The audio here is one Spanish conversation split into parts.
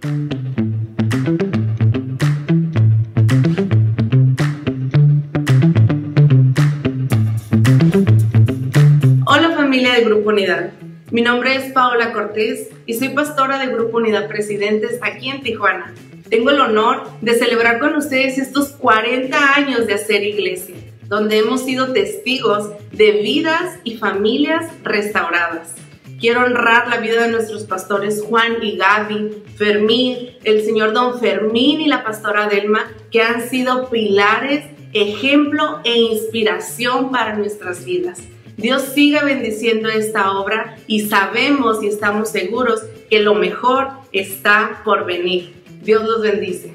Hola familia de Grupo Unidad. Mi nombre es Paola Cortés y soy pastora de Grupo Unidad Presidentes aquí en Tijuana. Tengo el honor de celebrar con ustedes estos 40 años de hacer iglesia, donde hemos sido testigos de vidas y familias restauradas. Quiero honrar la vida de nuestros pastores Juan y Gaby, Fermín, el señor Don Fermín y la pastora Delma, que han sido pilares, ejemplo e inspiración para nuestras vidas. Dios siga bendiciendo esta obra y sabemos y estamos seguros que lo mejor está por venir. Dios los bendice.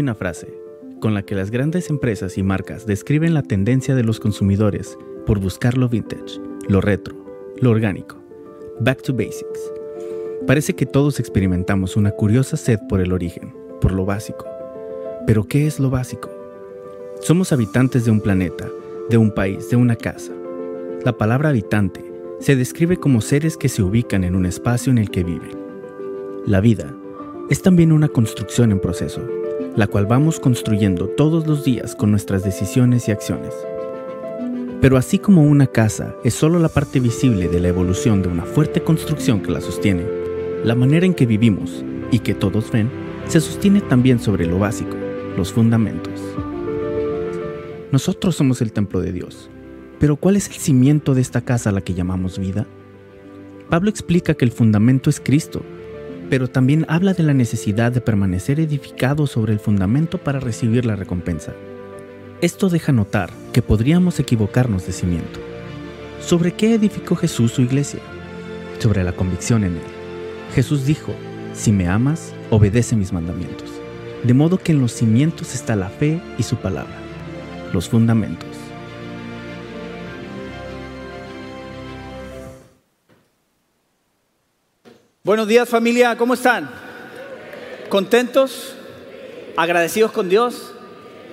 Una frase con la que las grandes empresas y marcas describen la tendencia de los consumidores por buscar lo vintage, lo retro, lo orgánico. Back to basics. Parece que todos experimentamos una curiosa sed por el origen, por lo básico. Pero ¿qué es lo básico? Somos habitantes de un planeta, de un país, de una casa. La palabra habitante se describe como seres que se ubican en un espacio en el que viven. La vida es también una construcción en proceso, la cual vamos construyendo todos los días con nuestras decisiones y acciones. Pero así como una casa es solo la parte visible de la evolución de una fuerte construcción que la sostiene, la manera en que vivimos y que todos ven se sostiene también sobre lo básico, los fundamentos. Nosotros somos el templo de Dios, pero ¿cuál es el cimiento de esta casa a la que llamamos vida? Pablo explica que el fundamento es Cristo, pero también habla de la necesidad de permanecer edificado sobre el fundamento para recibir la recompensa. Esto deja notar que podríamos equivocarnos de cimiento. ¿Sobre qué edificó Jesús su iglesia? Sobre la convicción en él. Jesús dijo, si me amas, obedece mis mandamientos. De modo que en los cimientos está la fe y su palabra, los fundamentos. Buenos días familia, ¿cómo están? ¿Contentos? ¿Agradecidos con Dios?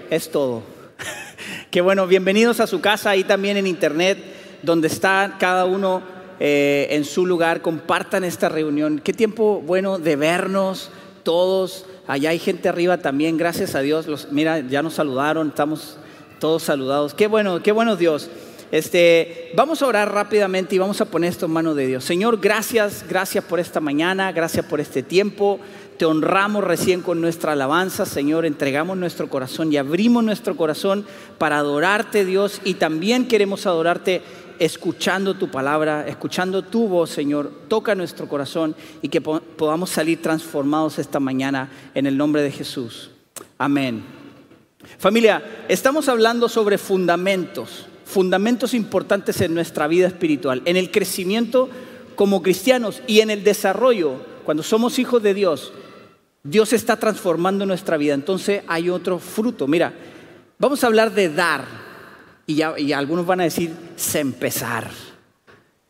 Es todo. Qué bueno, bienvenidos a su casa, ahí también en internet, donde está cada uno eh, en su lugar. Compartan esta reunión. Qué tiempo bueno de vernos todos. Allá hay gente arriba también, gracias a Dios. Los, mira, ya nos saludaron, estamos todos saludados. Qué bueno, qué bueno Dios. Este, vamos a orar rápidamente y vamos a poner esto en manos de Dios. Señor, gracias, gracias por esta mañana, gracias por este tiempo. Te honramos recién con nuestra alabanza, Señor. Entregamos nuestro corazón y abrimos nuestro corazón para adorarte, Dios. Y también queremos adorarte escuchando tu palabra, escuchando tu voz, Señor. Toca nuestro corazón y que podamos salir transformados esta mañana en el nombre de Jesús. Amén. Familia, estamos hablando sobre fundamentos fundamentos importantes en nuestra vida espiritual, en el crecimiento como cristianos y en el desarrollo. Cuando somos hijos de Dios, Dios está transformando nuestra vida. Entonces hay otro fruto. Mira, vamos a hablar de dar. Y, algunos van a decir, se empezar.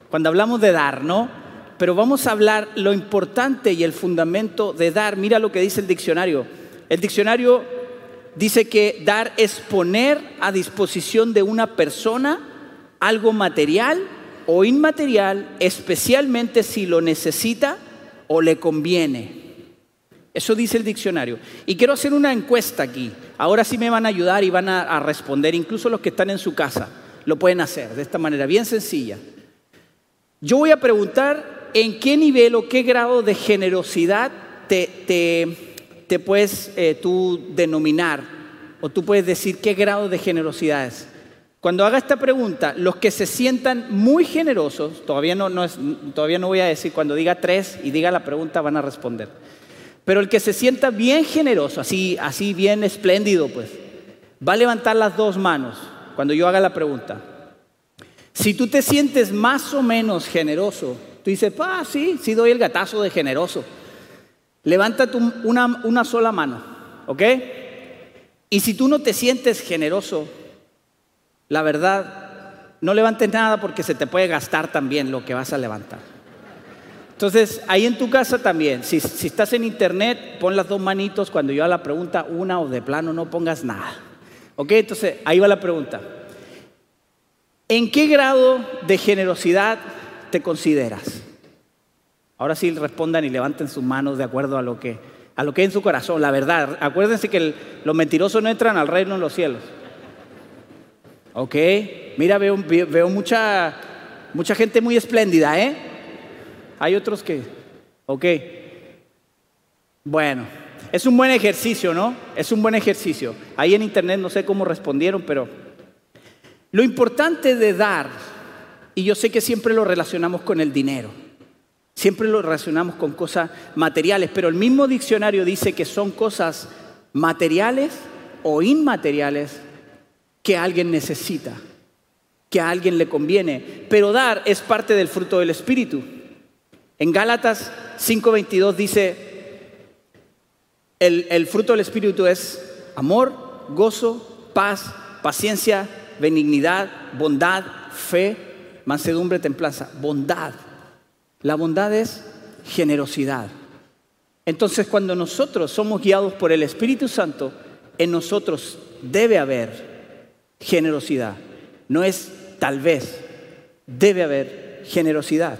Cuando hablamos de dar, ¿no? Pero vamos a hablar lo importante y el fundamento de dar. Mira lo que dice el diccionario. El diccionario dice que dar es poner a disposición de una persona algo material o inmaterial, especialmente si lo necesita o le conviene. Eso dice el diccionario. Y quiero hacer una encuesta aquí. Ahora sí me van a ayudar y van a, responder, incluso los que están en su casa. Lo pueden hacer de esta manera, bien sencilla. Yo voy a preguntar en qué nivel o qué grado de generosidad te, te te puedes eh, tú denominar o tú puedes decir qué grado de generosidad es. Cuando haga esta pregunta, los que se sientan muy generosos, todavía no, no es, todavía no voy a decir, cuando diga tres y diga la pregunta van a responder. Pero el que se sienta bien generoso, así, así bien espléndido, pues, va a levantar las dos manos cuando yo haga la pregunta. Si tú te sientes más o menos generoso, tú dices, ah, sí, sí doy el gatazo de generoso. Levanta una, sola mano, ¿ok? Y si tú no te sientes generoso, la verdad, no levantes nada porque se te puede gastar también lo que vas a levantar. Entonces, ahí en tu casa también, si, si, estás en internet, pon las dos manitos cuando yo haga la pregunta, una o de plano no pongas nada. Ok, entonces ahí va la pregunta. ¿En qué grado de generosidad te consideras? Ahora sí respondan y levanten sus manos de acuerdo a lo que, a lo que hay en su corazón, la verdad. Acuérdense que los mentirosos no entran al reino de los cielos. Ok, mira, veo, veo mucha, mucha gente muy espléndida, ¿eh? Hay otros que, ok. Bueno, es un buen ejercicio, ¿no? Es un buen ejercicio. Ahí en internet no sé cómo respondieron, pero lo importante de dar, y yo sé que siempre lo relacionamos con el dinero, siempre lo relacionamos con cosas materiales, pero el mismo diccionario dice que son cosas materiales o inmateriales que alguien necesita, que a alguien le conviene. Pero dar es parte del fruto del Espíritu. En Gálatas 5:22 dice, el, fruto del Espíritu es amor, gozo, paz, paciencia, benignidad, bondad, fe, mansedumbre, templanza. Bondad. La bondad es generosidad. Entonces cuando nosotros somos guiados por el Espíritu Santo, en nosotros debe haber generosidad. No es tal vez, debe haber generosidad.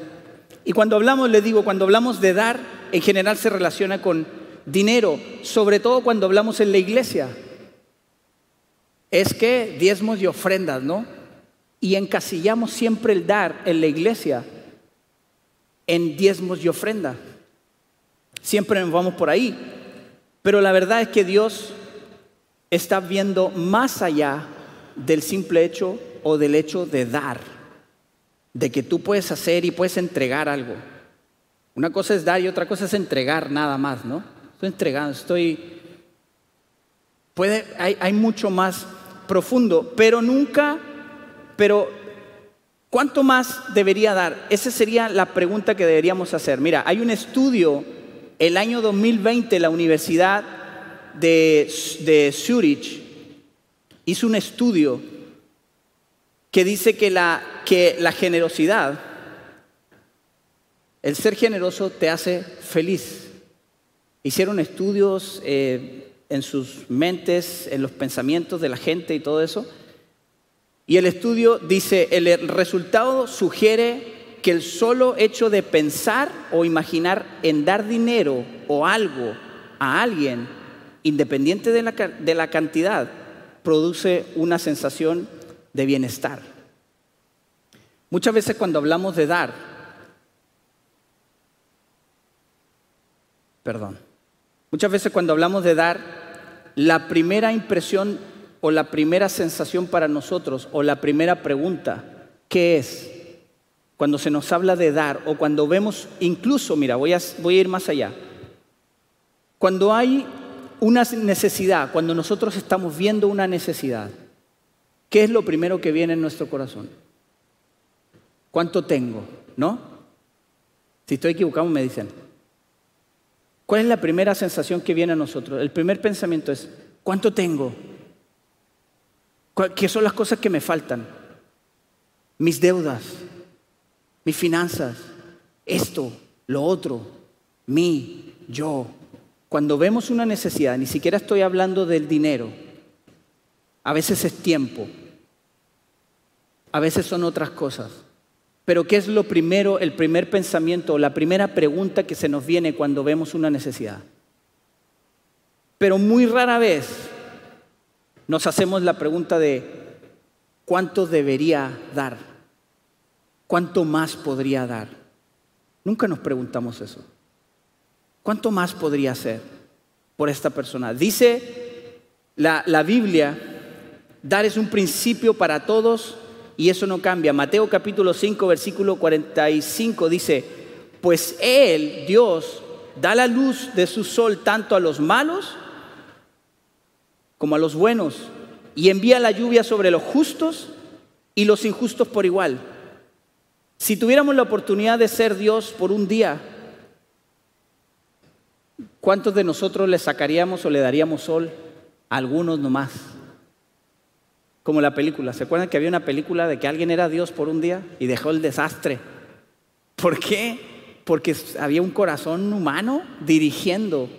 Y cuando hablamos, le digo, cuando hablamos de dar, en general se relaciona con dinero, sobre todo cuando hablamos en la iglesia, es que diezmos y ofrendas, ¿no? Y encasillamos siempre el dar en la iglesia en diezmos y ofrendas. Siempre nos vamos por ahí. Pero la verdad es que Dios está viendo más allá del simple hecho o del hecho de dar, de que tú puedes hacer y puedes entregar algo. Una cosa es dar y otra cosa es entregar nada más, ¿no? estoy entregando, estoy... Puede, hay, hay mucho más profundo, pero nunca, pero ¿cuánto más debería dar? Esa sería la pregunta que deberíamos hacer. Mira, hay un estudio, el año 2020, la Universidad de, Zurich hizo un estudio que dice que la, que la generosidad, el ser generoso te hace feliz. Hicieron estudios eh, en sus mentes, en los pensamientos de la gente y todo eso. Y el estudio dice, el resultado sugiere que el solo hecho de pensar o imaginar en dar dinero o algo a alguien, independiente de la, de la cantidad, produce una sensación de bienestar. Muchas veces cuando hablamos de dar, perdón, Muchas veces cuando hablamos de dar, la primera impresión o la primera sensación para nosotros o la primera pregunta, ¿qué es? Cuando se nos habla de dar o cuando vemos, incluso, mira, voy a, ir más allá. Cuando hay una necesidad, cuando nosotros estamos viendo una necesidad, ¿qué es lo primero que viene en nuestro corazón? ¿Cuánto tengo? ¿No? Si estoy equivocado me dicen. ¿Cuál es la primera sensación que viene a nosotros? El primer pensamiento es, ¿cuánto tengo? ¿Qué son las cosas que me faltan? Mis deudas, mis finanzas, esto, lo otro, mí, yo. Cuando vemos una necesidad, ni siquiera estoy hablando del dinero, a veces es tiempo, a veces son otras cosas. Pero ¿qué es lo primero, el primer pensamiento la primera pregunta que se nos viene cuando vemos una necesidad? Pero muy rara vez nos hacemos la pregunta de ¿cuánto debería dar? ¿Cuánto más podría dar? Nunca nos preguntamos eso. ¿Cuánto más podría hacer por esta persona? Dice la, la Biblia, dar es un principio para todos y eso no cambia. Mateo capítulo 5, versículo 45 dice, pues Él, Dios, da la luz de su sol tanto a los malos como a los buenos y envía la lluvia sobre los justos y los injustos por igual. Si tuviéramos la oportunidad de ser Dios por un día, ¿cuántos de nosotros le sacaríamos o le daríamos sol? A algunos nomás. Como la película. ¿Se acuerdan que había una película de que alguien era Dios por un día y dejó el desastre? ¿Por qué? Porque había un corazón humano dirigiendo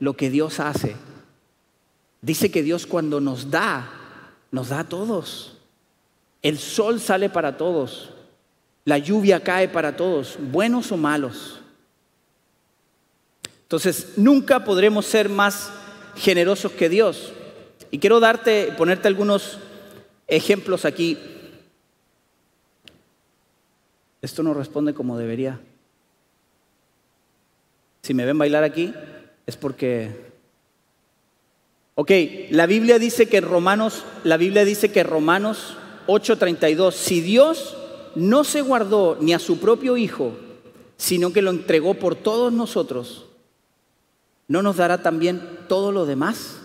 lo que Dios hace. Dice que Dios cuando nos da, nos da a todos. El sol sale para todos. La lluvia cae para todos, buenos o malos. Entonces, nunca podremos ser más generosos que Dios. Y quiero darte, ponerte algunos ejemplos aquí. Esto no responde como debería. Si me ven bailar aquí, es porque Ok, la Biblia dice que Romanos, la Biblia dice que Romanos 8:32, si Dios no se guardó ni a su propio Hijo, sino que lo entregó por todos nosotros, ¿no nos dará también todo lo demás?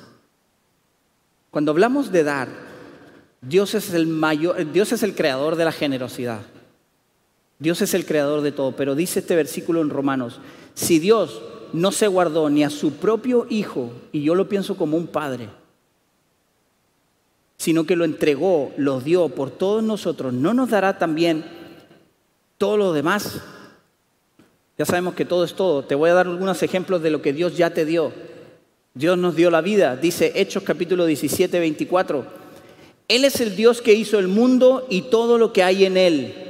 Cuando hablamos de dar, Dios es el mayor, Dios es el creador de la generosidad. Dios es el creador de todo, pero dice este versículo en Romanos, si Dios no se guardó ni a su propio hijo, y yo lo pienso como un padre, sino que lo entregó, lo dio por todos nosotros, ¿no nos dará también todo lo demás? Ya sabemos que todo es todo. Te voy a dar algunos ejemplos de lo que Dios ya te dio. Dios nos dio la vida, dice Hechos capítulo 17, 24. Él es el Dios que hizo el mundo y todo lo que hay en él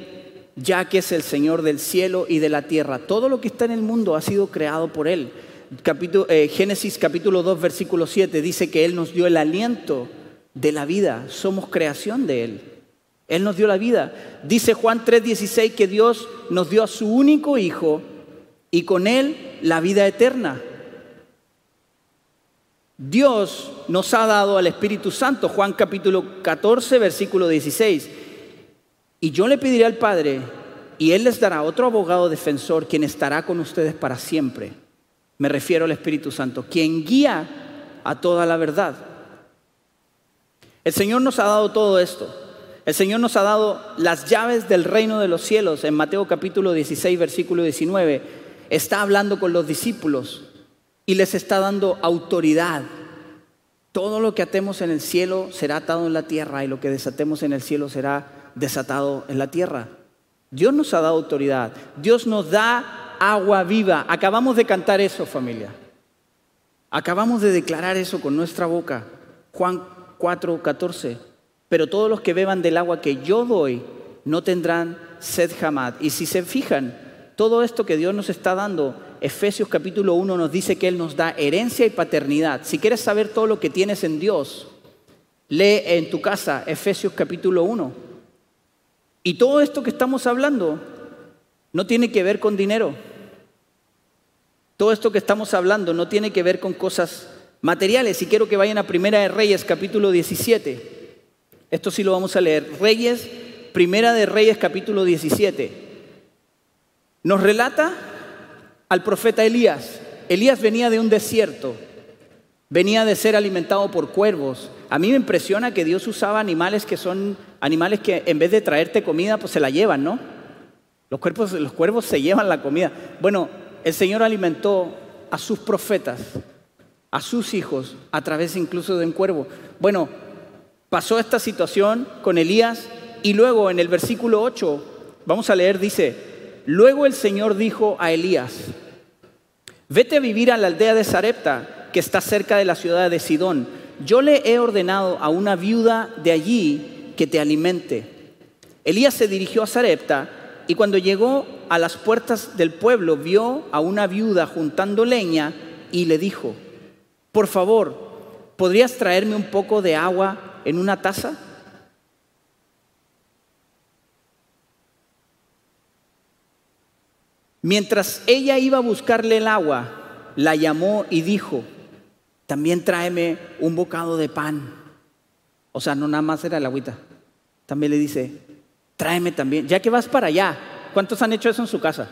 ya que es el Señor del cielo y de la tierra. Todo lo que está en el mundo ha sido creado por Él. Eh, Génesis capítulo 2, versículo 7 dice que Él nos dio el aliento de la vida, somos creación de Él. Él nos dio la vida. Dice Juan 3:16 que Dios nos dio a su único Hijo y con Él la vida eterna. Dios nos ha dado al Espíritu Santo, Juan capítulo 14, versículo 16. Y yo le pediré al Padre, y Él les dará otro abogado defensor, quien estará con ustedes para siempre. Me refiero al Espíritu Santo, quien guía a toda la verdad. El Señor nos ha dado todo esto. El Señor nos ha dado las llaves del reino de los cielos. En Mateo capítulo 16, versículo 19, está hablando con los discípulos y les está dando autoridad. Todo lo que atemos en el cielo será atado en la tierra y lo que desatemos en el cielo será desatado en la tierra. Dios nos ha dado autoridad. Dios nos da agua viva. Acabamos de cantar eso, familia. Acabamos de declarar eso con nuestra boca. Juan 4, 14. Pero todos los que beban del agua que yo doy no tendrán sed jamás. Y si se fijan, todo esto que Dios nos está dando, Efesios capítulo 1 nos dice que Él nos da herencia y paternidad. Si quieres saber todo lo que tienes en Dios, lee en tu casa Efesios capítulo 1. Y todo esto que estamos hablando no tiene que ver con dinero. Todo esto que estamos hablando no tiene que ver con cosas materiales. Y quiero que vayan a Primera de Reyes, capítulo 17. Esto sí lo vamos a leer. Reyes, Primera de Reyes, capítulo 17. Nos relata al profeta Elías. Elías venía de un desierto, venía de ser alimentado por cuervos. A mí me impresiona que Dios usaba animales que son animales que en vez de traerte comida, pues se la llevan, ¿no? Los, cuervos, los cuervos se llevan la comida. Bueno, el Señor alimentó a sus profetas, a sus hijos, a través incluso de un cuervo. Bueno, pasó esta situación con Elías y luego en el versículo 8, vamos a leer, dice, luego el Señor dijo a Elías, vete a vivir a la aldea de Sarepta, que está cerca de la ciudad de Sidón. Yo le he ordenado a una viuda de allí que te alimente. Elías se dirigió a Sarepta y cuando llegó a las puertas del pueblo vio a una viuda juntando leña y le dijo, por favor, ¿podrías traerme un poco de agua en una taza? Mientras ella iba a buscarle el agua, la llamó y dijo, también tráeme un bocado de pan. O sea, no nada más era el agüita también le dice, tráeme también, ya que vas para allá, ¿cuántos han hecho eso en su casa?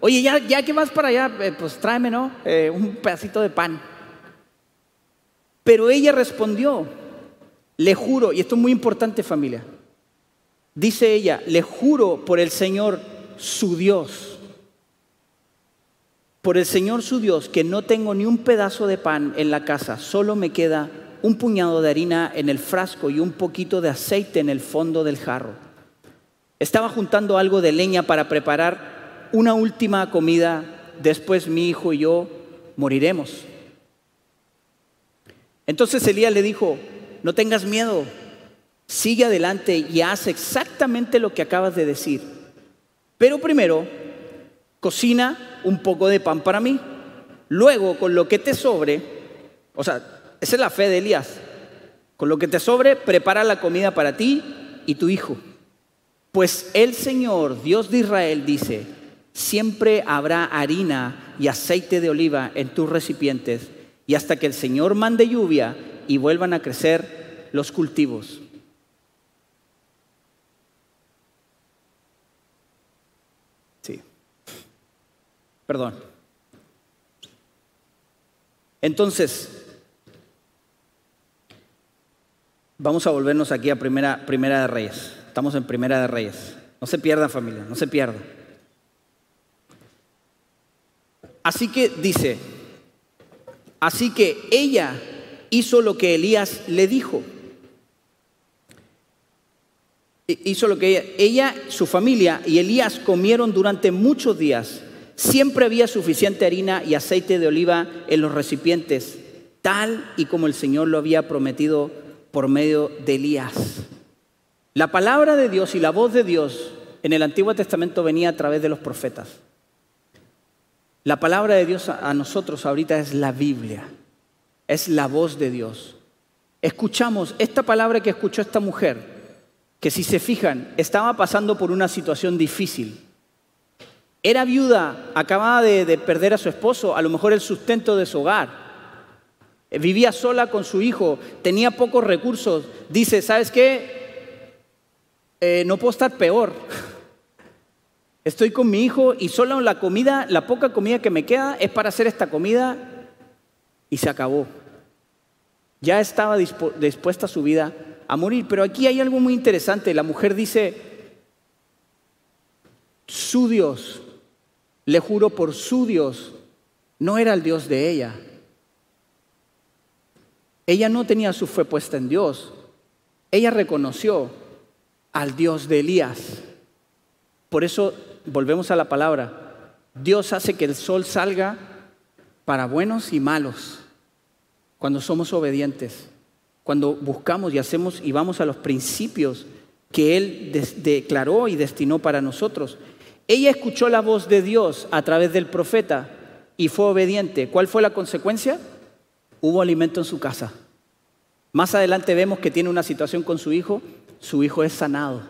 Oye, ya, que vas para allá, eh, pues tráeme, ¿no? Eh, un pedacito de pan. Pero ella respondió, le juro, y esto es muy importante familia, dice ella, le juro por el Señor su Dios, por el Señor su Dios, que no tengo ni un pedazo de pan en la casa, solo me queda un puñado de harina en el frasco y un poquito de aceite en el fondo del jarro. Estaba juntando algo de leña para preparar una última comida, después mi hijo y yo moriremos. Entonces Elías le dijo, no tengas miedo, sigue adelante y haz exactamente lo que acabas de decir. Pero primero, cocina un poco de pan para mí. Luego, con lo que te sobre, o sea, esa es la fe de Elías. Con lo que te sobre, prepara la comida para ti y tu hijo. Pues el Señor, Dios de Israel, dice, siempre habrá harina y aceite de oliva en tus recipientes y hasta que el Señor mande lluvia y vuelvan a crecer los cultivos. Sí. Perdón. Entonces, vamos a volvernos aquí a primera, primera de Reyes. Estamos en Primera de Reyes. No se pierdan familia, no se pierdan. Así que dice, así que ella hizo lo que Elías le dijo. Hizo lo que ella, ella, su familia y Elías comieron durante muchos días. Siempre había suficiente harina y aceite de oliva en los recipientes, tal y como el Señor lo había prometido por medio de Elías. La palabra de Dios y la voz de Dios en el Antiguo Testamento venía a través de los profetas. La palabra de Dios a nosotros ahorita es la Biblia, es la voz de Dios. Escuchamos esta palabra que escuchó esta mujer, que si se fijan, estaba pasando por una situación difícil. Era viuda, acababa de, perder a su esposo, a lo mejor el sustento de su hogar. Vivía sola con su hijo, tenía pocos recursos. Dice, ¿sabes qué? Eh, no puedo estar peor. Estoy con mi hijo y solo la comida, la poca comida que me queda es para hacer esta comida y se acabó. Ya estaba dispuesta su vida a morir. Pero aquí hay algo muy interesante. La mujer dice, su Dios, le juro por su Dios, no era el Dios de ella. Ella no tenía su fe puesta en Dios. Ella reconoció al Dios de Elías. Por eso volvemos a la palabra, Dios hace que el sol salga para buenos y malos, cuando somos obedientes, cuando buscamos y hacemos y vamos a los principios que Él declaró y destinó para nosotros. Ella escuchó la voz de Dios a través del profeta y fue obediente. ¿Cuál fue la consecuencia? Hubo alimento en su casa. Más adelante vemos que tiene una situación con su hijo, su hijo es sanado.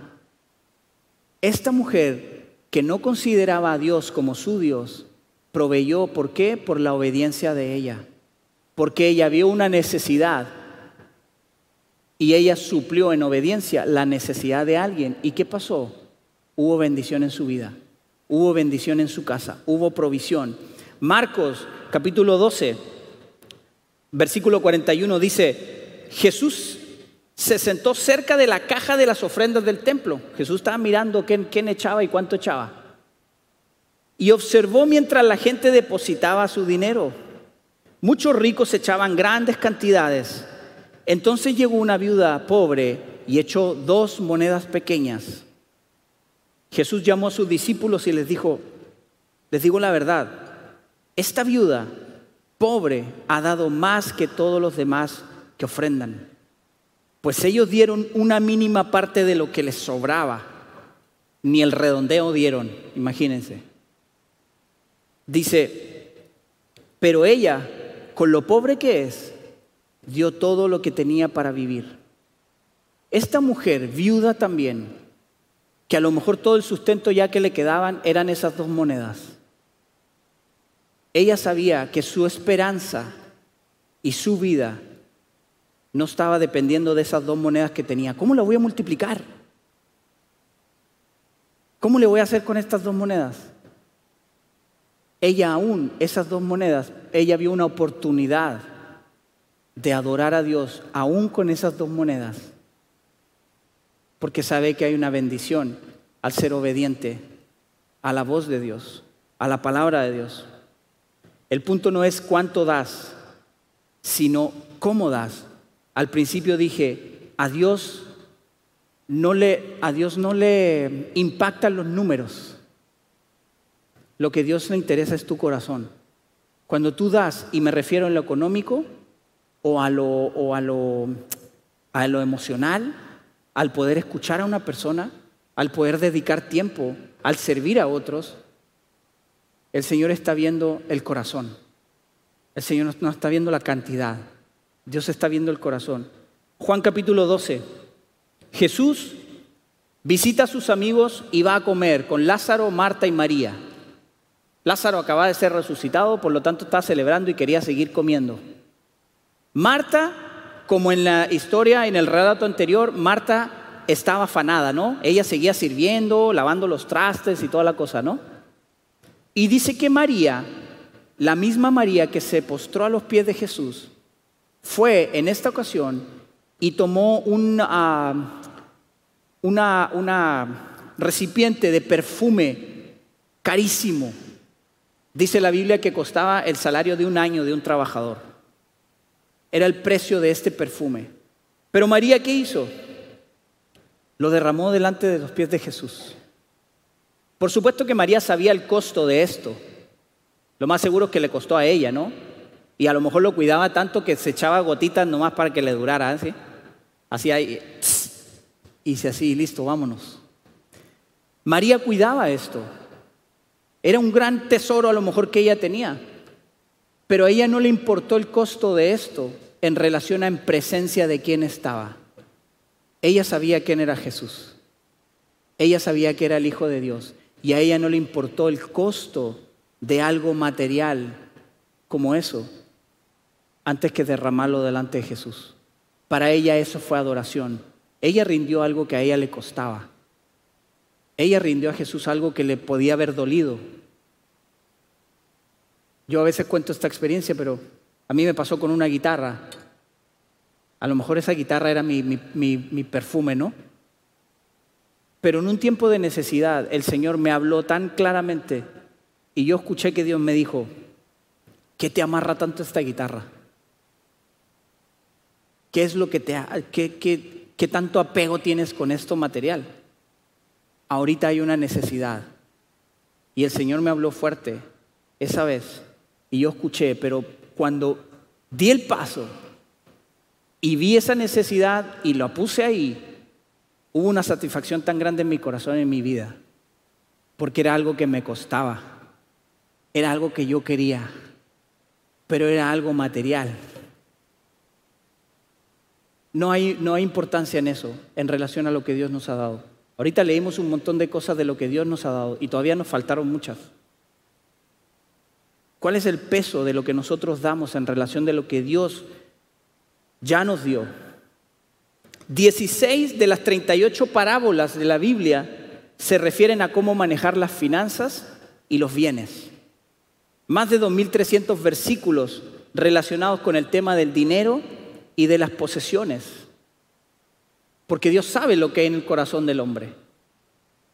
Esta mujer que no consideraba a Dios como su Dios, proveyó, ¿por qué? Por la obediencia de ella. Porque ella vio una necesidad y ella suplió en obediencia la necesidad de alguien. ¿Y qué pasó? Hubo bendición en su vida, hubo bendición en su casa, hubo provisión. Marcos capítulo 12, versículo 41 dice, Jesús se sentó cerca de la caja de las ofrendas del templo. Jesús estaba mirando quién, echaba y cuánto echaba. Y observó mientras la gente depositaba su dinero. Muchos ricos echaban grandes cantidades. Entonces llegó una viuda pobre y echó dos monedas pequeñas. Jesús llamó a sus discípulos y les dijo, les digo la verdad, esta viuda pobre ha dado más que todos los demás que ofrendan pues ellos dieron una mínima parte de lo que les sobraba, ni el redondeo dieron, imagínense. Dice, pero ella, con lo pobre que es, dio todo lo que tenía para vivir. Esta mujer, viuda también, que a lo mejor todo el sustento ya que le quedaban eran esas dos monedas. Ella sabía que su esperanza y su vida no estaba dependiendo de esas dos monedas que tenía. ¿Cómo la voy a multiplicar? ¿Cómo le voy a hacer con estas dos monedas? Ella aún, esas dos monedas, ella vio una oportunidad de adorar a Dios aún con esas dos monedas, porque sabe que hay una bendición al ser obediente a la voz de Dios, a la palabra de Dios. El punto no es cuánto das, sino cómo das. Al principio dije, a Dios no le, a Dios no le impactan los números. Lo que Dios le interesa es tu corazón. Cuando tú das, y me refiero en lo económico o a lo, o a lo, a lo emocional, al poder escuchar a una persona, al poder dedicar tiempo, al servir a otros, el Señor está viendo el corazón. El Señor no está viendo la cantidad. Dios está viendo el corazón. Juan capítulo 12. Jesús visita a sus amigos y va a comer con Lázaro, Marta y María. Lázaro acaba de ser resucitado, por lo tanto está celebrando y quería seguir comiendo. Marta, como en la historia, en el relato anterior, Marta estaba afanada, ¿no? Ella seguía sirviendo, lavando los trastes y toda la cosa, ¿no? Y dice que María, la misma María que se postró a los pies de Jesús, fue en esta ocasión y tomó una, una, una recipiente de perfume carísimo. Dice la Biblia que costaba el salario de un año de un trabajador. Era el precio de este perfume. Pero María, ¿qué hizo? Lo derramó delante de los pies de Jesús. Por supuesto que María sabía el costo de esto. Lo más seguro es que le costó a ella, ¿no? Y a lo mejor lo cuidaba tanto que se echaba gotitas nomás para que le durara, ¿así? Así ahí, y dice así, listo, vámonos. María cuidaba esto. Era un gran tesoro a lo mejor que ella tenía. Pero a ella no le importó el costo de esto en relación a en presencia de quién estaba. Ella sabía quién era Jesús. Ella sabía que era el Hijo de Dios. Y a ella no le importó el costo de algo material como eso antes que derramarlo delante de Jesús. Para ella eso fue adoración. Ella rindió algo que a ella le costaba. Ella rindió a Jesús algo que le podía haber dolido. Yo a veces cuento esta experiencia, pero a mí me pasó con una guitarra. A lo mejor esa guitarra era mi, mi perfume, ¿no? Pero en un tiempo de necesidad el Señor me habló tan claramente y yo escuché que Dios me dijo, ¿qué te amarra tanto esta guitarra? ¿Qué es lo que te qué, qué, qué tanto apego tienes con esto material? Ahorita hay una necesidad. Y el Señor me habló fuerte esa vez y yo escuché, pero cuando di el paso y vi esa necesidad y lo puse ahí, hubo una satisfacción tan grande en mi corazón, en mi vida, porque era algo que me costaba, era algo que yo quería, pero era algo material. No hay, no hay importancia en eso en relación a lo que Dios nos ha dado. Ahorita leímos un montón de cosas de lo que Dios nos ha dado y todavía nos faltaron muchas. ¿Cuál es el peso de lo que nosotros damos en relación de lo que Dios ya nos dio? 16 de las 38 parábolas de la Biblia se refieren a cómo manejar las finanzas y los bienes. Más de 2.300 versículos relacionados con el tema del dinero y de las posesiones. Porque Dios sabe lo que hay en el corazón del hombre.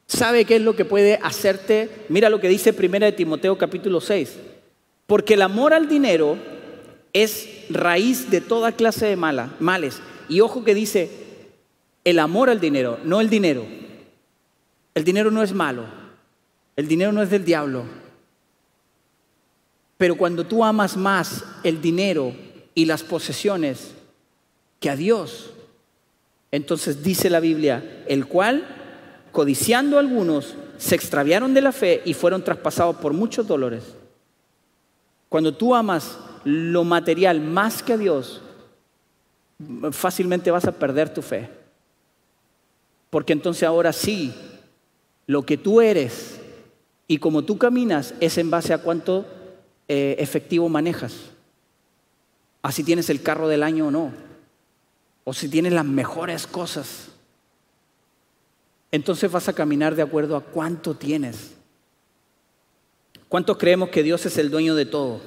Sabe qué es lo que puede hacerte. Mira lo que dice 1 de Timoteo capítulo 6. Porque el amor al dinero es raíz de toda clase de mala, males. Y ojo que dice, el amor al dinero, no el dinero. El dinero no es malo, el dinero no es del diablo. Pero cuando tú amas más el dinero y las posesiones que a Dios, entonces dice la Biblia, el cual, codiciando a algunos, se extraviaron de la fe y fueron traspasados por muchos dolores. Cuando tú amas lo material más que a Dios, fácilmente vas a perder tu fe. Porque entonces ahora sí, lo que tú eres y como tú caminas es en base a cuánto eh, efectivo manejas. Así tienes el carro del año o no. O si tienes las mejores cosas. Entonces vas a caminar de acuerdo a cuánto tienes. ¿Cuántos creemos que Dios es el dueño de todo?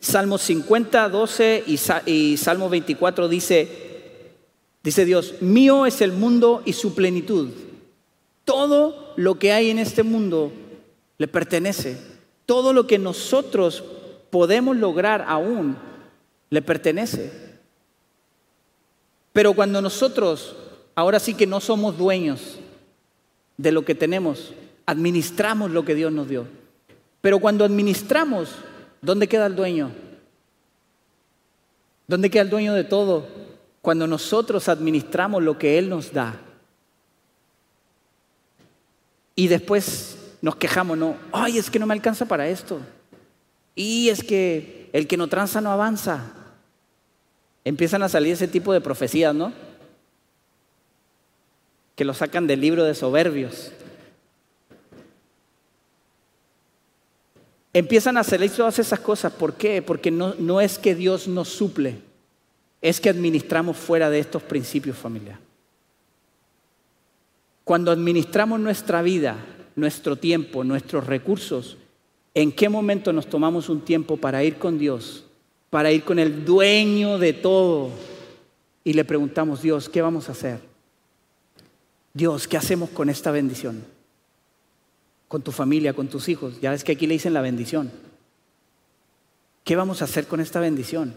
Salmo 50, 12 y, Salmo 24 dice, dice Dios, mío es el mundo y su plenitud. Todo lo que hay en este mundo le pertenece. Todo lo que nosotros podemos lograr aún le pertenece. Pero cuando nosotros, ahora sí que no somos dueños de lo que tenemos, administramos lo que Dios nos dio. Pero cuando administramos ¿Dónde queda el dueño? ¿Dónde queda el dueño de todo? cuando nosotros administramos lo que Él nos da. Y después nos quejamos, no, ay, es que no me alcanza para esto. Y es que el que no tranza no avanza. Empiezan a salir ese tipo de profecías, ¿no? Que lo sacan del libro de Soberbios. Empiezan a hacer todas esas cosas. ¿Por qué? Porque no, no es que Dios nos suple, es que administramos fuera de estos principios familiares. Cuando administramos nuestra vida, nuestro tiempo, nuestros recursos, ¿en qué momento nos tomamos un tiempo para ir con Dios, para ir con el dueño de todo? Y le preguntamos, Dios, ¿qué vamos a hacer? Dios, ¿qué hacemos con esta bendición? Con tu familia, con tus hijos. Ya ves que aquí le dicen la bendición. ¿Qué vamos a hacer con esta bendición?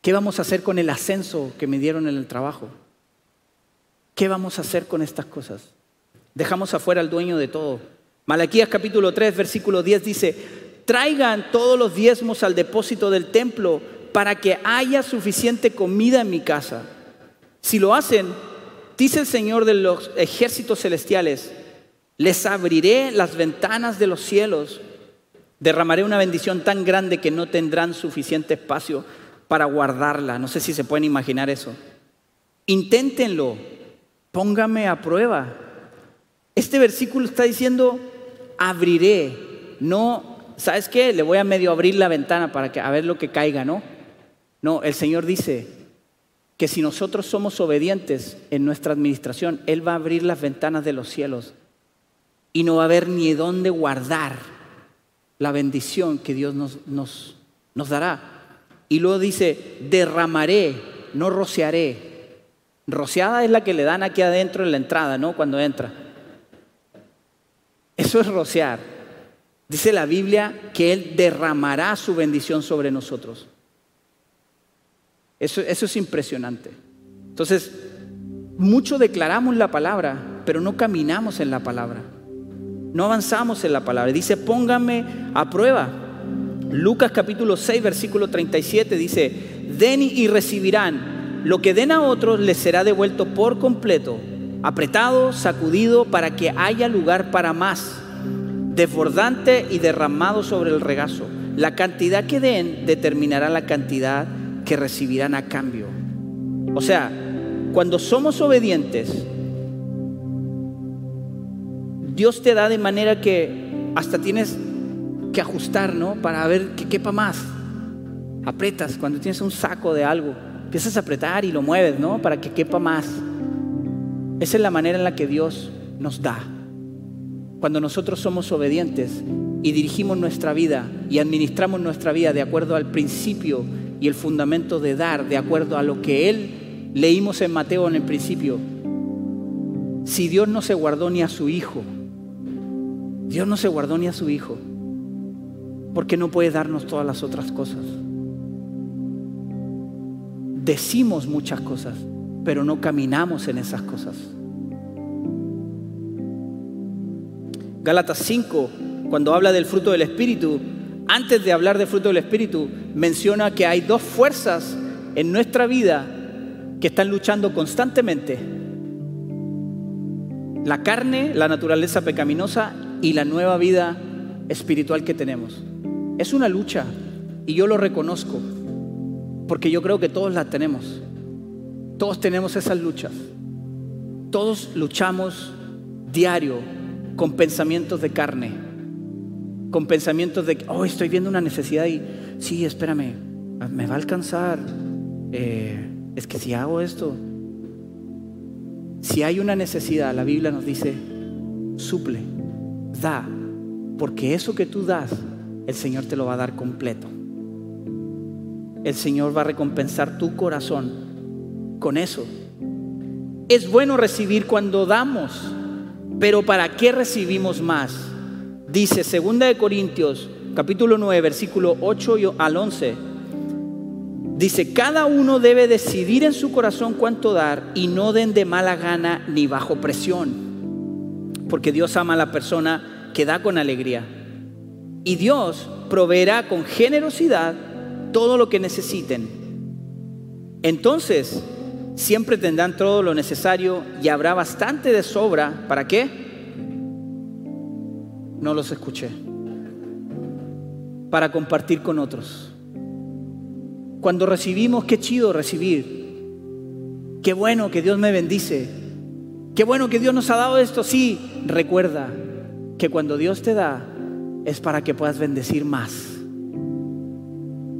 ¿Qué vamos a hacer con el ascenso que me dieron en el trabajo? ¿Qué vamos a hacer con estas cosas? Dejamos afuera al dueño de todo. Malaquías capítulo 3, versículo 10 dice, traigan todos los diezmos al depósito del templo para que haya suficiente comida en mi casa. Si lo hacen, dice el Señor de los ejércitos celestiales, les abriré las ventanas de los cielos, derramaré una bendición tan grande que no tendrán suficiente espacio para guardarla. No sé si se pueden imaginar eso. Inténtenlo, póngame a prueba. Este versículo está diciendo, abriré, no, ¿sabes qué? Le voy a medio abrir la ventana para que, a ver lo que caiga, ¿no? No, el Señor dice que si nosotros somos obedientes en nuestra administración, Él va a abrir las ventanas de los cielos y no va a haber ni dónde guardar la bendición que Dios nos, nos, dará. Y luego dice, derramaré, no rociaré. Rociada es la que le dan aquí adentro en la entrada, ¿no? Cuando entra. Eso es rociar. Dice la Biblia que Él derramará su bendición sobre nosotros. Eso, eso es impresionante. Entonces, mucho declaramos la palabra, pero no caminamos en la palabra. No avanzamos en la palabra. Dice, póngame a prueba. Lucas capítulo 6, versículo 37 dice, den y recibirán. Lo que den a otros les será devuelto por completo apretado, sacudido, para que haya lugar para más, desbordante y derramado sobre el regazo. La cantidad que den determinará la cantidad que recibirán a cambio. O sea, cuando somos obedientes, Dios te da de manera que hasta tienes que ajustar, ¿no? Para ver que quepa más. Apretas cuando tienes un saco de algo, empiezas a apretar y lo mueves, ¿no? Para que quepa más. Esa es la manera en la que Dios nos da. Cuando nosotros somos obedientes y dirigimos nuestra vida y administramos nuestra vida de acuerdo al principio y el fundamento de dar, de acuerdo a lo que Él leímos en Mateo en el principio. Si Dios no se guardó ni a su Hijo, Dios no se guardó ni a su Hijo, ¿por qué no puede darnos todas las otras cosas? Decimos muchas cosas, pero no caminamos en esas cosas. Gálatas 5, cuando habla del fruto del Espíritu, antes de hablar del fruto del Espíritu, menciona que hay dos fuerzas en nuestra vida que están luchando constantemente. La carne, la naturaleza pecaminosa y la nueva vida espiritual que tenemos. Es una lucha y yo lo reconozco porque yo creo que todos la tenemos. Todos tenemos esas luchas. Todos luchamos diario con pensamientos de carne, con pensamientos de, oh, estoy viendo una necesidad y, sí, espérame, me va a alcanzar. Eh, es que si hago esto, si hay una necesidad, la Biblia nos dice, suple, da, porque eso que tú das, el Señor te lo va a dar completo. El Señor va a recompensar tu corazón con eso. Es bueno recibir cuando damos, pero ¿para qué recibimos más? Dice 2 de Corintios, capítulo 9, versículo 8 al 11. Dice, cada uno debe decidir en su corazón cuánto dar y no den de mala gana ni bajo presión, porque Dios ama a la persona que da con alegría. Y Dios proveerá con generosidad todo lo que necesiten Entonces, siempre tendrán todo lo necesario y habrá bastante de sobra. ¿Para qué? No los escuché. Para compartir con otros. Cuando recibimos, qué chido recibir. Qué bueno que Dios me bendice. Qué bueno que Dios nos ha dado esto. Sí, recuerda que cuando Dios te da es para que puedas bendecir más.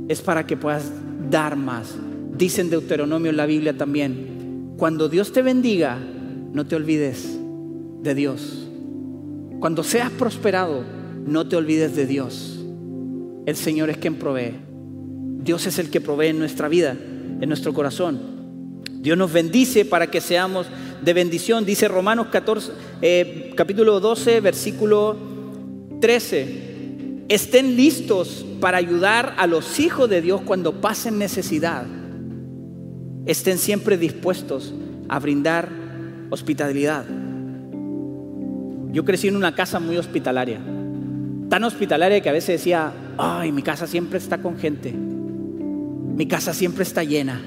Es para que puedas dar más. Dicen Deuteronomio en la Biblia también, cuando Dios te bendiga, no te olvides de Dios. Cuando seas prosperado, no te olvides de Dios. El Señor es quien provee. Dios es el que provee en nuestra vida, en nuestro corazón. Dios nos bendice para que seamos de bendición. Dice Romanos 14, eh, capítulo 12, versículo 13. Estén listos para ayudar a los hijos de Dios cuando pasen necesidad estén siempre dispuestos a brindar hospitalidad. Yo crecí en una casa muy hospitalaria, tan hospitalaria que a veces decía, ay, mi casa siempre está con gente, mi casa siempre está llena.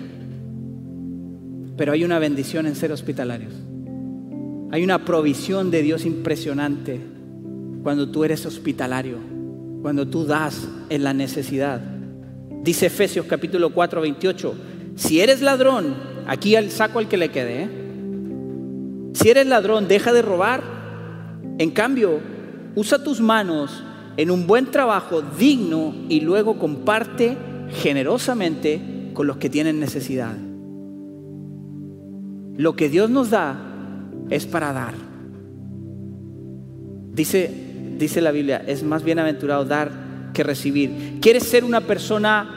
Pero hay una bendición en ser hospitalarios. Hay una provisión de Dios impresionante cuando tú eres hospitalario, cuando tú das en la necesidad. Dice Efesios capítulo 4, 28 si eres ladrón, aquí al saco al que le quede. ¿eh? Si eres ladrón, deja de robar. En cambio, usa tus manos en un buen trabajo digno y luego comparte generosamente con los que tienen necesidad. Lo que Dios nos da es para dar. Dice, dice la Biblia, es más bienaventurado dar que recibir. ¿Quieres ser una persona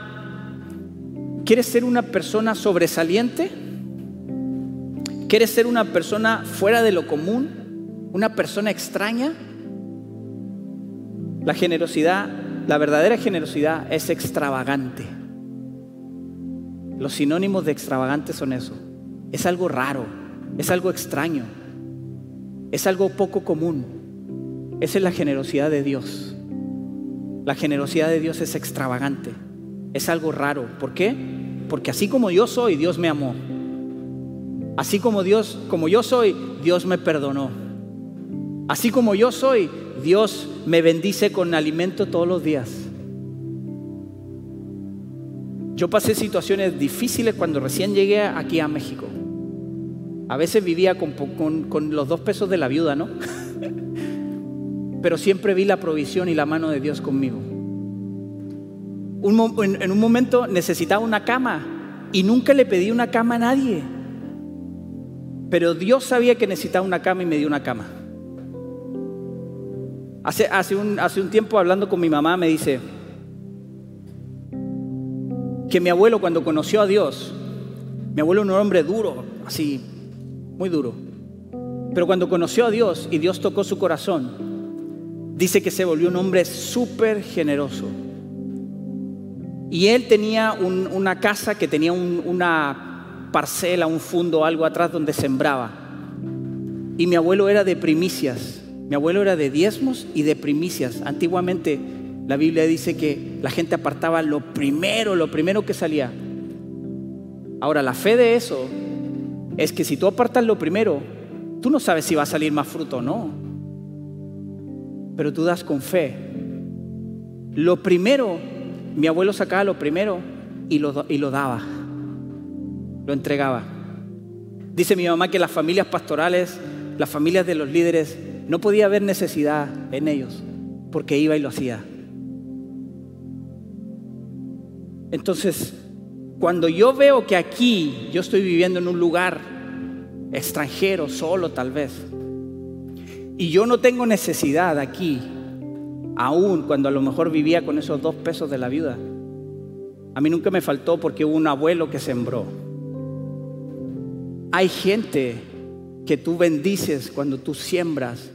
¿Quieres ser una persona sobresaliente? ¿Quieres ser una persona fuera de lo común? ¿Una persona extraña? La generosidad, la verdadera generosidad es extravagante. Los sinónimos de extravagante son eso. Es algo raro, es algo extraño, es algo poco común. Esa es la generosidad de Dios. La generosidad de Dios es extravagante, es algo raro. ¿Por qué? Porque así como yo soy, Dios me amó. Así como Dios, como yo soy, Dios me perdonó. Así como yo soy, Dios me bendice con alimento todos los días. Yo pasé situaciones difíciles cuando recién llegué aquí a México. A veces vivía con, los dos pesos de la viuda, ¿no? Pero siempre vi la provisión y la mano de Dios conmigo en, un momento necesitaba una cama y nunca le pedí una cama a nadie. Pero Dios sabía que necesitaba una cama y me dio una cama. Hace, hace, un, hace un tiempo hablando con mi mamá me dice que mi abuelo cuando conoció a Dios, mi abuelo era un hombre duro, así, muy duro. Pero cuando conoció a Dios y Dios tocó su corazón, dice que se volvió un hombre súper generoso y él tenía una casa que tenía una parcela, un fondo, algo atrás donde sembraba. Y mi abuelo era de primicias. Mi abuelo era de diezmos y de primicias. Antiguamente la Biblia dice que la gente apartaba lo primero, lo primero que salía. Ahora, la fe de eso es que si tú apartas lo primero, tú no sabes si va a salir más fruto o no. Pero tú das con fe. Lo primero mi abuelo sacaba lo primero y lo, y lo daba, lo entregaba. Dice mi mamá que las familias pastorales, las familias de los líderes, no podía haber necesidad en ellos, porque iba y lo hacía. Entonces, cuando yo veo que aquí yo estoy viviendo en un lugar extranjero, solo tal vez, y yo no tengo necesidad aquí, aún cuando a lo mejor vivía con esos dos pesos de la viuda. A mí nunca me faltó porque hubo un abuelo que sembró. Hay gente que tú bendices cuando tú siembras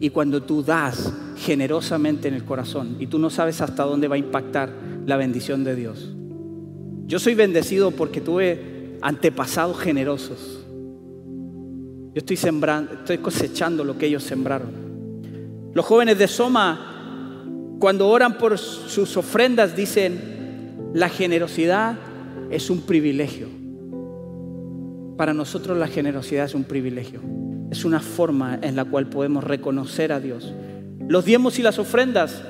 y cuando tú das generosamente en el corazón y tú no sabes hasta dónde va a impactar la bendición de Dios. Yo soy bendecido porque tuve antepasados generosos. Yo estoy sembrando, estoy cosechando lo que ellos sembraron. Los jóvenes de Soma cuando oran por sus ofrendas dicen, la generosidad es un privilegio. Para nosotros la generosidad es un privilegio. Es una forma en la cual podemos reconocer a Dios. Los diezmos y las ofrendas.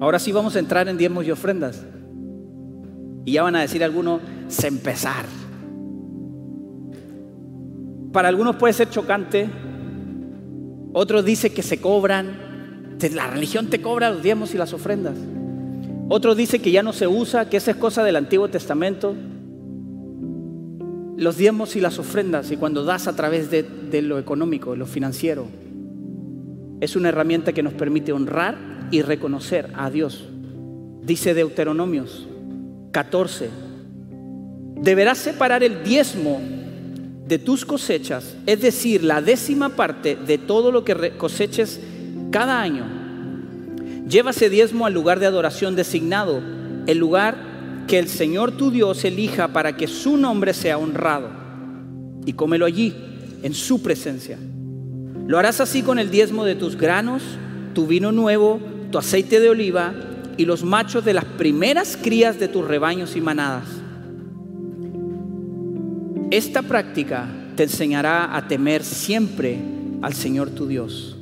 Ahora sí vamos a entrar en diezmos y ofrendas. Y ya van a decir algunos, se empezar. Para algunos puede ser chocante. Otros dicen que se cobran. La religión te cobra los diezmos y las ofrendas. Otros dicen que ya no se usa, que esa es cosa del Antiguo Testamento. Los diezmos y las ofrendas, y cuando das a través de, de lo económico, lo financiero, es una herramienta que nos permite honrar y reconocer a Dios. Dice Deuteronomios 14, deberás separar el diezmo de tus cosechas, es decir, la décima parte de todo lo que coseches cada año. Lleva ese diezmo al lugar de adoración designado, el lugar que el Señor tu Dios elija para que su nombre sea honrado. Y cómelo allí, en su presencia. Lo harás así con el diezmo de tus granos, tu vino nuevo, tu aceite de oliva y los machos de las primeras crías de tus rebaños y manadas. Esta práctica te enseñará a temer siempre al Señor tu Dios.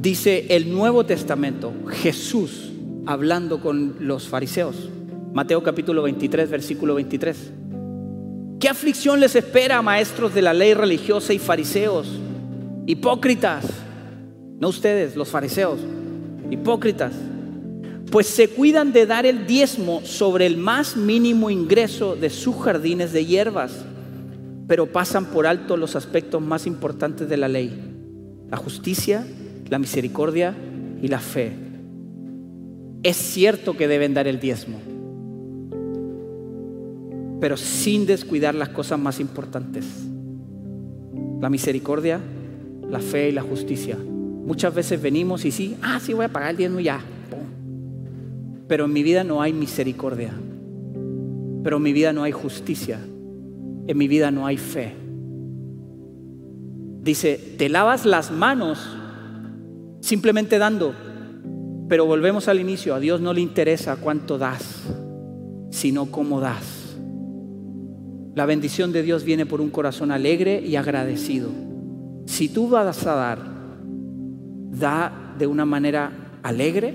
Dice el Nuevo Testamento, Jesús hablando con los fariseos. Mateo capítulo 23, versículo 23. ¿Qué aflicción les espera a maestros de la ley religiosa y fariseos? Hipócritas. No ustedes, los fariseos. Hipócritas. Pues se cuidan de dar el diezmo sobre el más mínimo ingreso de sus jardines de hierbas, pero pasan por alto los aspectos más importantes de la ley. La justicia, la misericordia y la fe. Es cierto que deben dar el diezmo, pero sin descuidar las cosas más importantes. La misericordia, la fe y la justicia. Muchas veces venimos y sí, ah, sí voy a pagar el diezmo ya. Pero en mi vida no hay misericordia. Pero en mi vida no hay justicia. En mi vida no hay fe. Dice, te lavas las manos simplemente dando. Pero volvemos al inicio, a Dios no le interesa cuánto das, sino cómo das. La bendición de Dios viene por un corazón alegre y agradecido. Si tú vas a dar, da de una manera alegre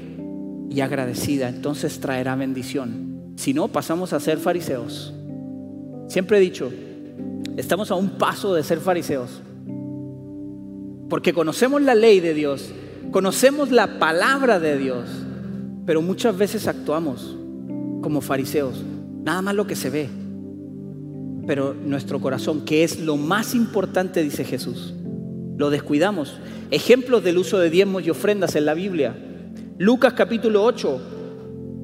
y agradecida, entonces traerá bendición. Si no, pasamos a ser fariseos. Siempre he dicho, estamos a un paso de ser fariseos. Porque conocemos la ley de Dios Conocemos la palabra de Dios, pero muchas veces actuamos como fariseos, nada más lo que se ve. Pero nuestro corazón, que es lo más importante, dice Jesús, lo descuidamos. Ejemplos del uso de diezmos y ofrendas en la Biblia. Lucas capítulo 8.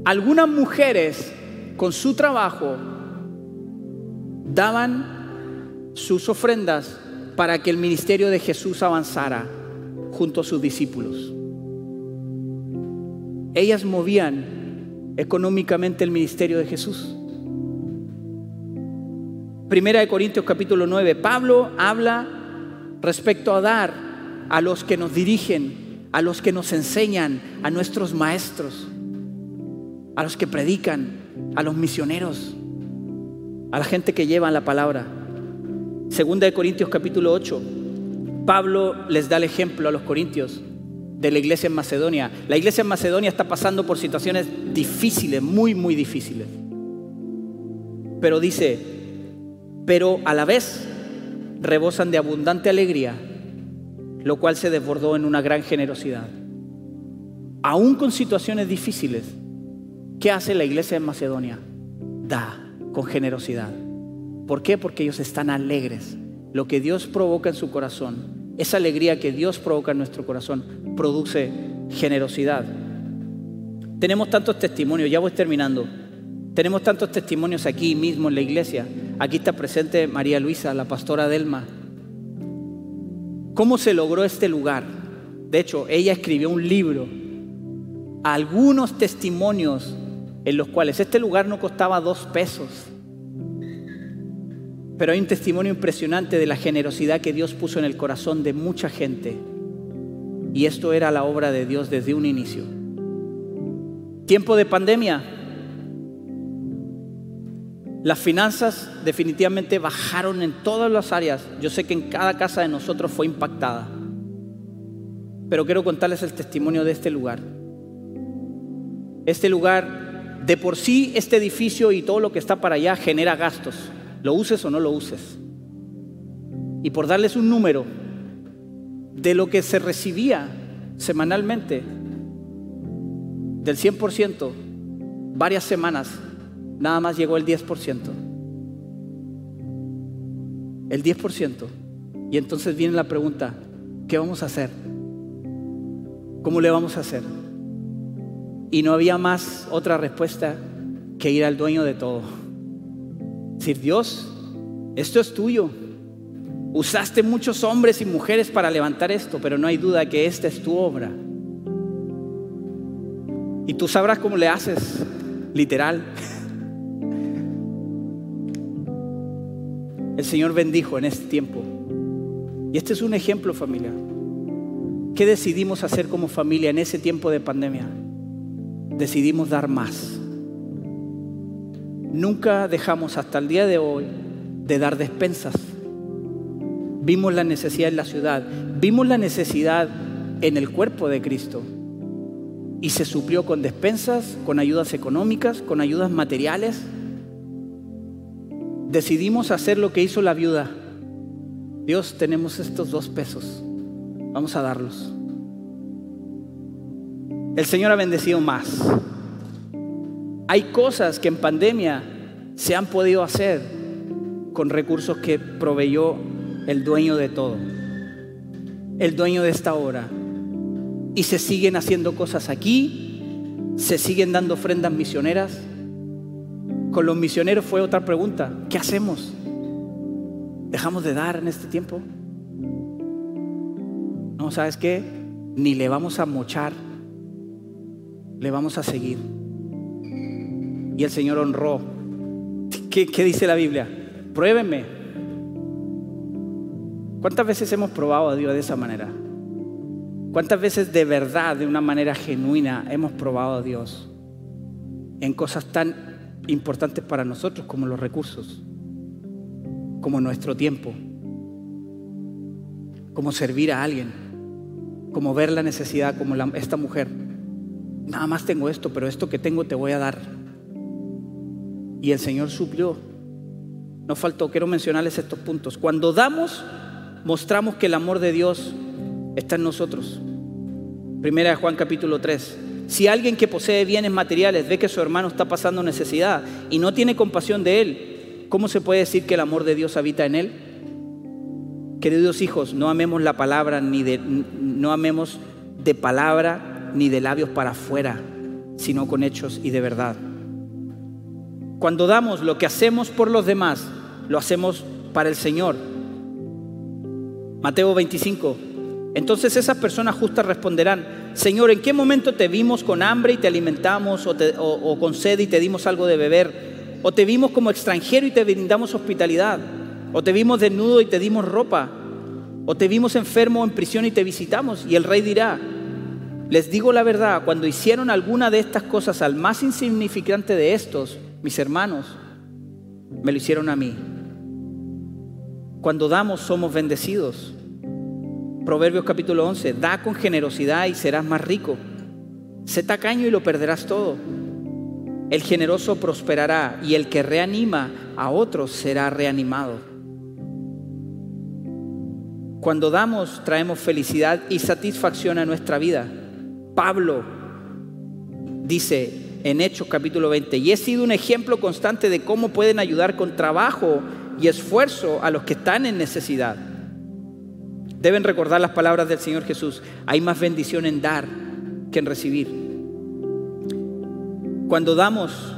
Algunas mujeres con su trabajo daban sus ofrendas para que el ministerio de Jesús avanzara junto a sus discípulos. Ellas movían económicamente el ministerio de Jesús. Primera de Corintios capítulo 9, Pablo habla respecto a dar a los que nos dirigen, a los que nos enseñan, a nuestros maestros, a los que predican, a los misioneros, a la gente que lleva la palabra. Segunda de Corintios capítulo 8, Pablo les da el ejemplo a los corintios de la iglesia en Macedonia. La iglesia en Macedonia está pasando por situaciones difíciles, muy, muy difíciles. Pero dice, pero a la vez rebosan de abundante alegría, lo cual se desbordó en una gran generosidad. Aún con situaciones difíciles, ¿qué hace la iglesia en Macedonia? Da con generosidad. ¿Por qué? Porque ellos están alegres. Lo que Dios provoca en su corazón esa alegría que Dios provoca en nuestro corazón produce generosidad. Tenemos tantos testimonios, ya voy terminando. Tenemos tantos testimonios aquí mismo en la iglesia. Aquí está presente María Luisa, la pastora Delma. ¿Cómo se logró este lugar? De hecho, ella escribió un libro, algunos testimonios en los cuales este lugar no costaba dos pesos pero hay un testimonio impresionante de la generosidad que Dios puso en el corazón de mucha gente. Y esto era la obra de Dios desde un inicio. Tiempo de pandemia. Las finanzas definitivamente bajaron en todas las áreas. Yo sé que en cada casa de nosotros fue impactada. Pero quiero contarles el testimonio de este lugar. Este lugar, de por sí, este edificio y todo lo que está para allá genera gastos. Lo uses o no lo uses. Y por darles un número de lo que se recibía semanalmente, del 100%, varias semanas, nada más llegó el 10%. El 10%. Y entonces viene la pregunta, ¿qué vamos a hacer? ¿Cómo le vamos a hacer? Y no había más otra respuesta que ir al dueño de todo. Decir, Dios, esto es tuyo. Usaste muchos hombres y mujeres para levantar esto, pero no hay duda que esta es tu obra. Y tú sabrás cómo le haces, literal. El Señor bendijo en este tiempo. Y este es un ejemplo, familia. ¿Qué decidimos hacer como familia en ese tiempo de pandemia? Decidimos dar más. Nunca dejamos hasta el día de hoy de dar despensas. Vimos la necesidad en la ciudad, vimos la necesidad en el cuerpo de Cristo y se suplió con despensas, con ayudas económicas, con ayudas materiales. Decidimos hacer lo que hizo la viuda. Dios, tenemos estos dos pesos. Vamos a darlos. El Señor ha bendecido más. Hay cosas que en pandemia se han podido hacer con recursos que proveyó el dueño de todo, el dueño de esta hora. Y se siguen haciendo cosas aquí, se siguen dando ofrendas misioneras. Con los misioneros fue otra pregunta, ¿qué hacemos? ¿Dejamos de dar en este tiempo? No, ¿sabes qué? Ni le vamos a mochar, le vamos a seguir. Y el Señor honró. ¿Qué, dice la Biblia? Pruébenme. ¿Cuántas veces hemos probado a Dios de esa manera? ¿Cuántas veces de verdad, de una manera genuina, hemos probado a Dios en cosas tan importantes para nosotros como los recursos, como nuestro tiempo, como servir a alguien? como ver la necesidad, como esta mujer. Nada más tengo esto, pero esto que tengo te voy a dar. Y el Señor suplió. No faltó, quiero mencionarles estos puntos. Cuando damos, mostramos que el amor de Dios está en nosotros. Primera de Juan capítulo 3. Si alguien que posee bienes materiales ve que su hermano está pasando necesidad y no tiene compasión de él, ¿cómo se puede decir que el amor de Dios habita en él? Queridos hijos, no amemos la palabra ni de no amemos de palabra ni de labios para afuera, sino con hechos y de verdad. Cuando damos lo que hacemos por los demás, lo hacemos para el Señor. Mateo 25. Entonces esas personas justas responderán, Señor, ¿en qué momento te vimos con hambre y te alimentamos o, con sed y te dimos algo de beber? ¿O te vimos como extranjero y te brindamos hospitalidad? O te vimos desnudo y te dimos ropa. O te vimos enfermo en prisión y te visitamos. Y el rey dirá, les digo la verdad, cuando hicieron alguna de estas cosas al más insignificante de estos, mis hermanos, me lo hicieron a mí. Cuando damos somos bendecidos. Proverbios capítulo 11, da con generosidad y serás más rico. Sé tacaño y lo perderás todo. El generoso prosperará y el que reanima a otros será reanimado. Cuando damos, traemos felicidad y satisfacción a nuestra vida. Pablo dice en Hechos capítulo 20, y he sido un ejemplo constante de cómo pueden ayudar con trabajo y esfuerzo a los que están en necesidad. Deben recordar las palabras del Señor Jesús. Hay más bendición en dar que en recibir. Cuando damos,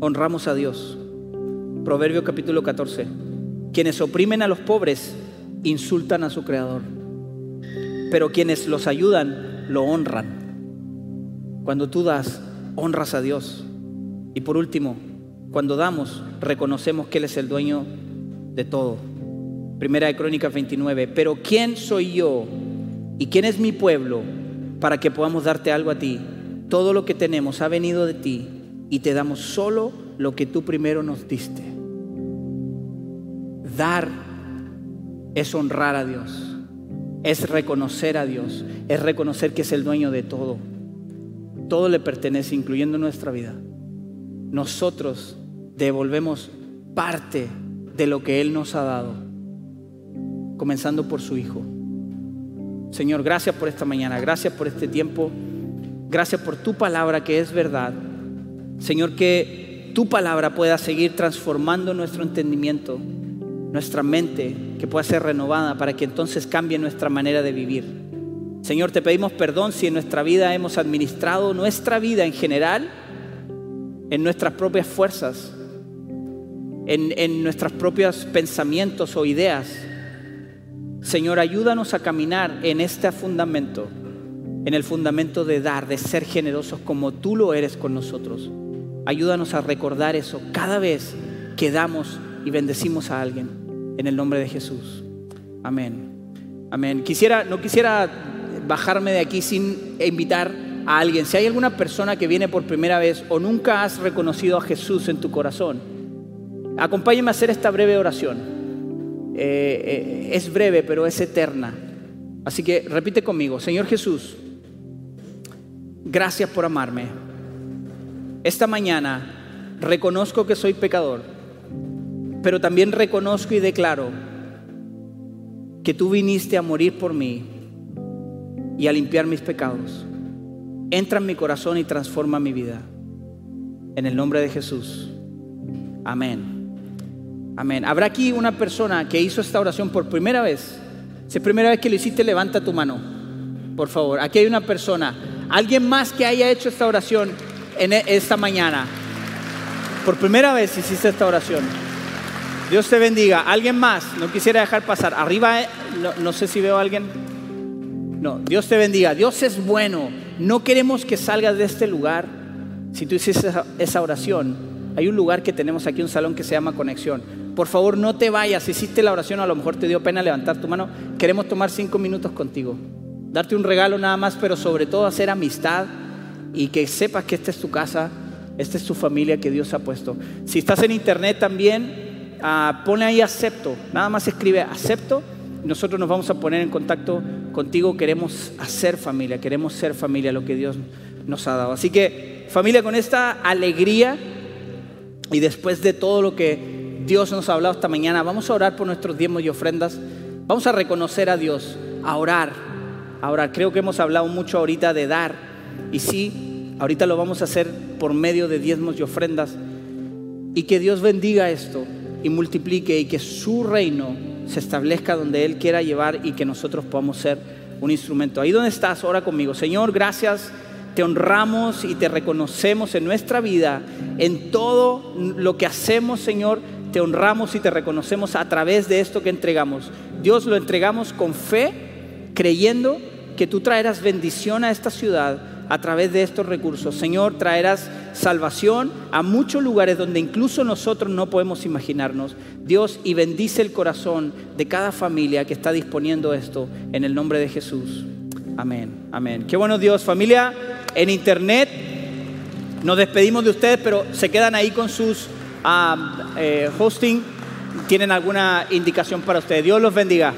honramos a Dios. Proverbio capítulo 14. Quienes oprimen a los pobres insultan a su creador, pero quienes los ayudan lo honran. Cuando tú das, honras a Dios. Y por último, cuando damos, reconocemos que Él es el dueño de todo. Primera de Crónicas 29. Pero ¿quién soy yo y quién es mi pueblo para que podamos darte algo a ti? Todo lo que tenemos ha venido de ti y te damos solo lo que tú primero nos diste. Dar es honrar a Dios, es reconocer a Dios, es reconocer que es el dueño de todo. Todo le pertenece, incluyendo nuestra vida. Nosotros devolvemos parte de lo que Él nos ha dado, comenzando por su Hijo. Señor, gracias por esta mañana, gracias por este tiempo, gracias por tu palabra que es verdad. Señor, que tu palabra pueda seguir transformando nuestro entendimiento, nuestra mente, que pueda ser renovada para que entonces cambie nuestra manera de vivir. Señor, te pedimos perdón si en nuestra vida hemos administrado nuestra vida en general en nuestras propias fuerzas, en, nuestros propios pensamientos o ideas. Señor, ayúdanos a caminar en este fundamento, en el fundamento de dar, de ser generosos como tú lo eres con nosotros. Ayúdanos a recordar eso cada vez que damos y bendecimos a alguien. En el nombre de Jesús. Amén. Amén. Quisiera, no quisiera bajarme de aquí sin invitar a alguien. Si hay alguna persona que viene por primera vez o nunca has reconocido a Jesús en tu corazón, Acompáñeme a hacer esta breve oración. Eh, eh, es breve, pero es eterna. Así que repite conmigo, Señor Jesús, gracias por amarme. Esta mañana reconozco que soy pecador, pero también reconozco y declaro que tú viniste a morir por mí y a limpiar mis pecados. Entra en mi corazón y transforma mi vida. En el nombre de Jesús. Amén. Amén. Habrá aquí una persona que hizo esta oración por primera vez. Si es primera vez que lo hiciste, levanta tu mano. Por favor, aquí hay una persona. Alguien más que haya hecho esta oración en e, esta mañana. Por primera vez hiciste esta oración. Dios te bendiga. Alguien más, no quisiera dejar pasar. Arriba, eh, no, sé si veo a alguien. No, Dios te bendiga. Dios es bueno. No queremos que salgas de este lugar si tú hiciste esa oración. Hay un lugar que tenemos aquí, un salón que se llama Conexión por favor, no te vayas. Si hiciste la oración, a lo mejor te dio pena levantar tu mano. Queremos tomar cinco minutos contigo. Darte un regalo nada más, pero sobre todo hacer amistad y que sepas que esta es tu casa, esta es tu familia que Dios ha puesto. Si estás en internet también, ah, pone ahí acepto. Nada más escribe acepto. Nosotros nos vamos a poner en contacto contigo. Queremos hacer familia, queremos ser familia, lo que Dios nos ha dado. Así que familia, con esta alegría y después de todo lo que Dios nos ha hablado esta mañana. Vamos a orar por nuestros diezmos y ofrendas. Vamos a reconocer a Dios, a orar, orar. Creo que hemos hablado mucho ahorita de dar. Y sí, ahorita lo vamos a hacer por medio de diezmos y ofrendas. Y que Dios bendiga esto y multiplique y que su reino se establezca donde Él quiera llevar y que nosotros podamos ser un instrumento. Ahí donde estás, ora conmigo. Señor, gracias. Te honramos y te reconocemos en nuestra vida, en todo lo que hacemos, Señor te honramos y te reconocemos a través de esto que entregamos. Dios lo entregamos con fe, creyendo que tú traerás bendición a esta ciudad a través de estos recursos. Señor, traerás salvación a muchos lugares donde incluso nosotros no podemos imaginarnos. Dios, y bendice el corazón de cada familia que está disponiendo esto en el nombre de Jesús. Amén, amén. Qué bueno Dios, familia en internet. Nos despedimos de ustedes, pero se quedan ahí con sus eh, hosting, ¿tienen alguna indicación para ustedes? Dios los bendiga.